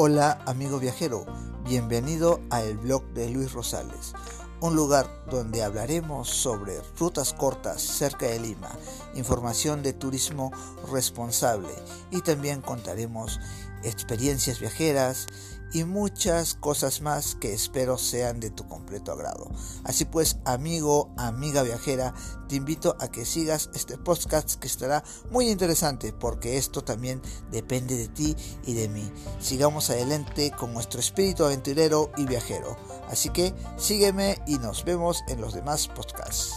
Hola amigo viajero, bienvenido a el blog de Luis Rosales, un lugar donde hablaremos sobre rutas cortas cerca de Lima, información de turismo responsable y también contaremos experiencias viajeras y muchas cosas más que espero sean de tu completo agrado. Así pues, amigo, amiga viajera, te invito a que sigas este podcast que estará muy interesante porque esto también depende de ti y de mí. Sigamos adelante con nuestro espíritu aventurero y viajero. Así que sígueme y nos vemos en los demás podcasts.